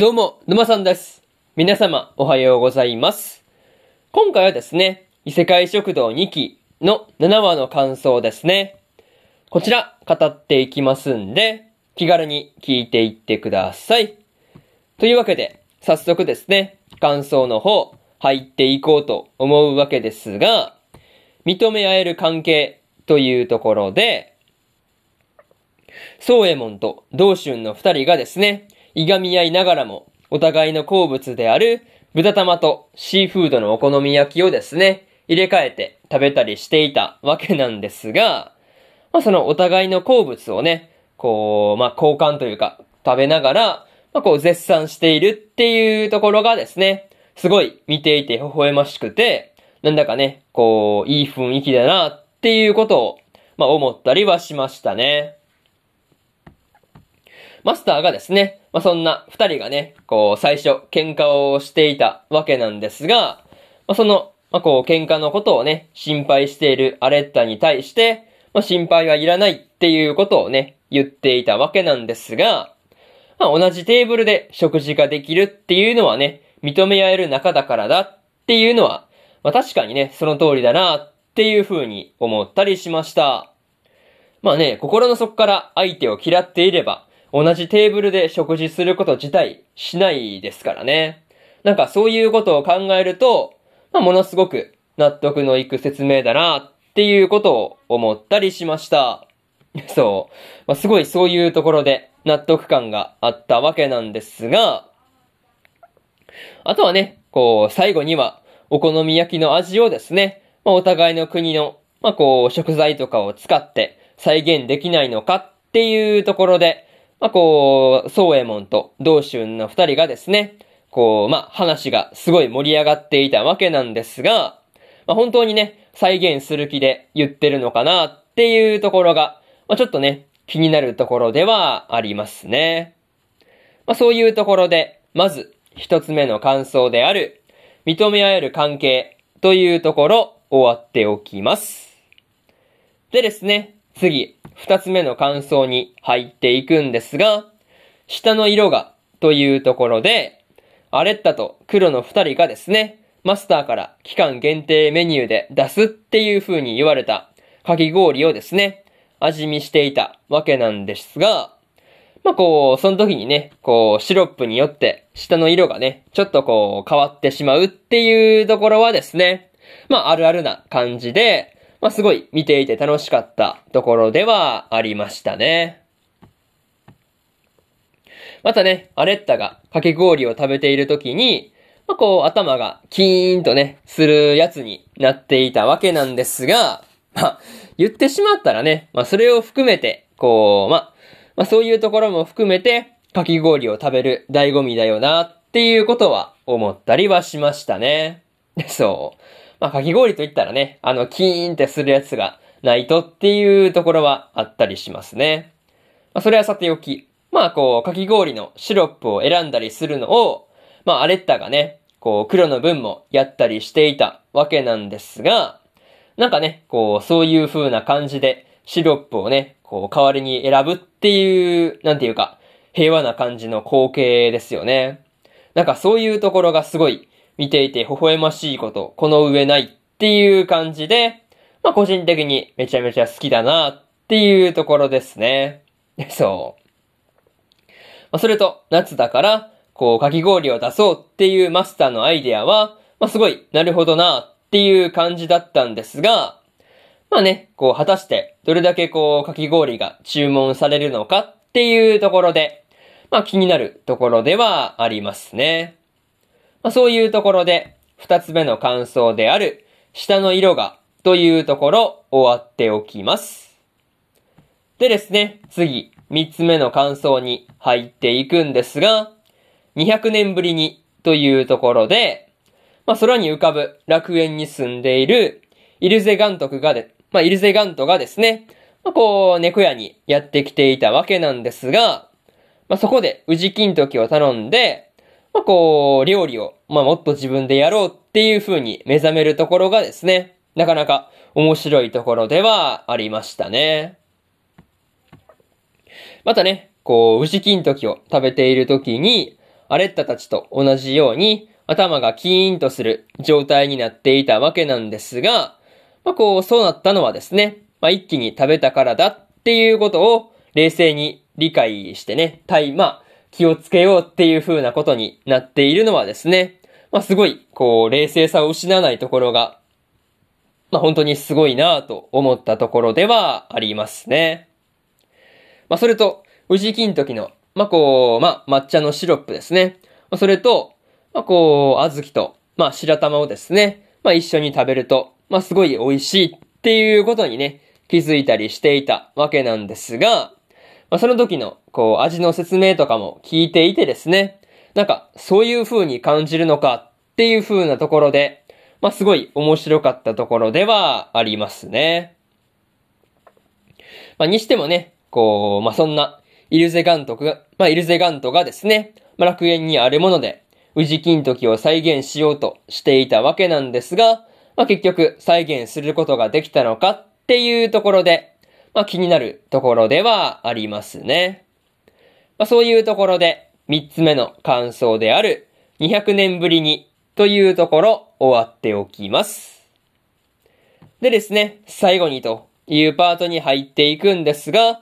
どうも、沼さんです。皆様、おはようございます。今回はですね、異世界食堂2期の7話の感想ですね。こちら、語っていきますんで、気軽に聞いていってください。というわけで、早速ですね、感想の方、入っていこうと思うわけですが、認め合える関係というところで、宗右衛門と道春の二人がですね、いがみ合いながらも、お互いの好物である豚玉とシーフードのお好み焼きをですね、入れ替えて食べたりしていたわけなんですが、まあそのお互いの好物をね、こう、まあ交換というか、食べながら、まあこう絶賛しているっていうところがですね、すごい見ていて微笑ましくて、なんだかね、こう、いい雰囲気だなっていうことを、まあ思ったりはしましたね。マスターがですね、まあ、そんな二人がね、こう、最初、喧嘩をしていたわけなんですが、まあ、その、まあ、こう、喧嘩のことをね、心配しているアレッタに対して、まあ、心配はいらないっていうことをね、言っていたわけなんですが、まあ、同じテーブルで食事ができるっていうのはね、認め合える仲だからだっていうのは、まあ、確かにね、その通りだなっていう風に思ったりしました。まあね、心の底から相手を嫌っていれば、同じテーブルで食事すること自体しないですからね。なんかそういうことを考えると、まあ、ものすごく納得のいく説明だなっていうことを思ったりしました。そう。まあ、すごいそういうところで納得感があったわけなんですが、あとはね、こう、最後には、お好み焼きの味をですね、まあ、お互いの国の、まあ、こう、食材とかを使って再現できないのかっていうところで、まあ、こう、宗右衛門と道春の二人がですね、こう、まあ、話がすごい盛り上がっていたわけなんですが、まあ、本当にね、再現する気で言ってるのかなっていうところが、まあ、ちょっとね、気になるところではありますね。まあ、そういうところで、まず、一つ目の感想である、認め合える関係というところ、終わっておきます。でですね、次、二つ目の感想に入っていくんですが、下の色がというところで、アレッタと黒の二人がですね、マスターから期間限定メニューで出すっていう風に言われたかき氷をですね、味見していたわけなんですが、まあこう、その時にね、こう、シロップによって下の色がね、ちょっとこう変わってしまうっていうところはですね、まああるあるな感じで、まあすごい見ていて楽しかったところではありましたね。またね、アレッタがかき氷を食べている時に、まあこう頭がキーンとね、するやつになっていたわけなんですが、まあ言ってしまったらね、まあそれを含めて、こう、まあ、まあそういうところも含めて、かき氷を食べる醍醐味だよなっていうことは思ったりはしましたね。そう。まあかき氷と言ったらね、あのキーンってするやつがないとっていうところはあったりしますね。まあそれはさておき、まあこう、かき氷のシロップを選んだりするのを、まあアレッタがね、こう黒の分もやったりしていたわけなんですが、なんかね、こう、そういう風な感じで、シロップをね、こう、代わりに選ぶっていう、なんていうか、平和な感じの光景ですよね。なんかそういうところがすごい、見ていて微笑ましいこと、この上ないっていう感じで、まあ個人的にめちゃめちゃ好きだなっていうところですね。そう。まあ、それと、夏だから、こう、かき氷を出そうっていうマスターのアイデアは、まあすごい、なるほどなっていう感じだったんですが、まあね、こう、果たして、どれだけこう、かき氷が注文されるのかっていうところで、まあ気になるところではありますね。まあそういうところで、二つ目の感想である、下の色が、というところ、終わっておきます。でですね、次、三つ目の感想に入っていくんですが、200年ぶりに、というところで、まあ空に浮かぶ楽園に住んでいる、イルゼガントクがで、まあイルゼガントがですね、まあこう、猫屋にやってきていたわけなんですが、まあそこで宇治金時を頼んで、まあこう、料理を、まあもっと自分でやろうっていう風に目覚めるところがですね、なかなか面白いところではありましたね。またね、こう、宇治金時を食べている時に、アレッタたちと同じように頭がキーンとする状態になっていたわけなんですが、まあこう、そうなったのはですね、まあ一気に食べたからだっていうことを冷静に理解してね、対、まあ気をつけようっていう風なことになっているのはですね、まあすごい、こう、冷静さを失わないところが、まあ本当にすごいなぁと思ったところではありますね。まあそれと、宇治金時の、まあこう、まあ抹茶のシロップですね。まあそれと、まあこう、小豆と、まあ白玉をですね、まあ一緒に食べると、まあすごい美味しいっていうことにね、気づいたりしていたわけなんですが、まあその時の、こう、味の説明とかも聞いていてですね、なんか、そういう風に感じるのかっていう風なところで、まあすごい面白かったところではありますね。まあにしてもね、こう、まあそんな、イルゼガントが、まあイルゼガントがですね、まあ楽園にあるもので、宇治金時を再現しようとしていたわけなんですが、まあ結局再現することができたのかっていうところで、まあ気になるところではありますね。まあそういうところで、三つ目の感想である、200年ぶりにというところ終わっておきます。でですね、最後にというパートに入っていくんですが、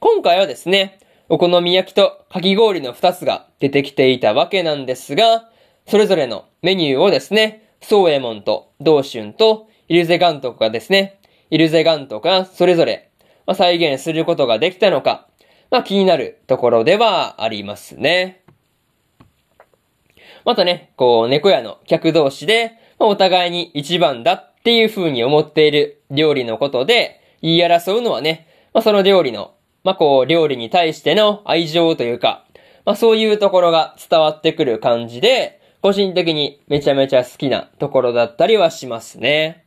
今回はですね、お好み焼きとかき氷の2つが出てきていたわけなんですが、それぞれのメニューをですね、ソーエモンとドーシュンとイルゼガントがですね、イルゼガントがそれぞれ、まあ再現することができたのか、まあ気になるところではありますね。またね、こう、猫屋の客同士で、まあ、お互いに一番だっていう風に思っている料理のことで、言い争うのはね、まあ、その料理のまあ、こう、料理に対しての愛情というか、まあ、そういうところが伝わってくる感じで、個人的にめちゃめちゃ好きなところだったりはしますね。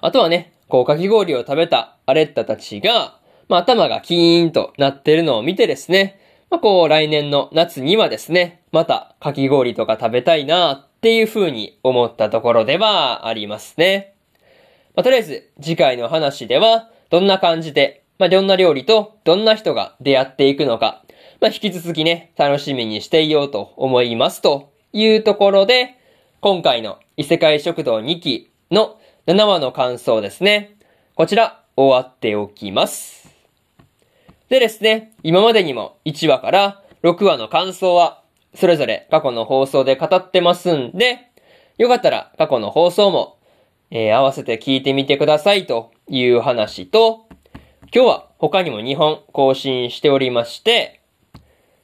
あとはね、こう、かき氷を食べたアレッタたちが、まあ、頭がキーンとなってるのを見てですね、まあ、こう、来年の夏にはですね、またかき氷とか食べたいなっていう風に思ったところではありますね。まあ、とりあえず、次回の話では、どんな感じで、まあ、どんな料理とどんな人が出会っていくのか、まあ、引き続きね、楽しみにしていようと思いますというところで、今回の異世界食堂2期の7話の感想ですね。こちら、終わっておきます。でですね、今までにも1話から6話の感想は、それぞれ過去の放送で語ってますんで、よかったら過去の放送も、えー、合わせて聞いてみてくださいという話と、今日は他にも2本更新しておりまして、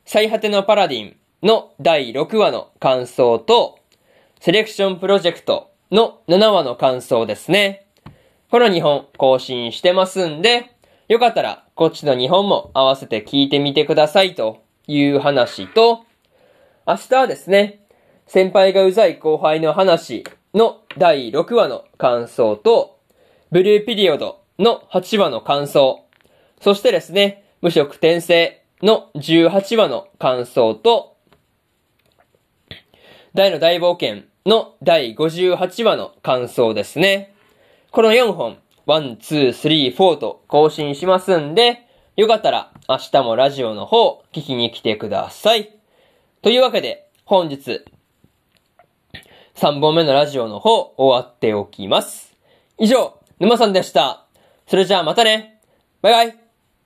最果てのパラディンの第6話の感想と、セレクションプロジェクトの7話の感想ですね。この2本更新してますんで、よかったらこっちの2本も合わせて聞いてみてくださいという話と、明日はですね、先輩がうざい後輩の話の第6話の感想と、ブルーピリオドの8話の感想、そしてですね、無色転生の18話の感想と、大の大冒険の第58話の感想ですね。この4本、1、2、3、4と更新しますんで、よかったら明日もラジオの方聞きに来てください。というわけで、本日、3本目のラジオの方終わっておきます。以上、沼さんでした。それじゃあまたねバイバイ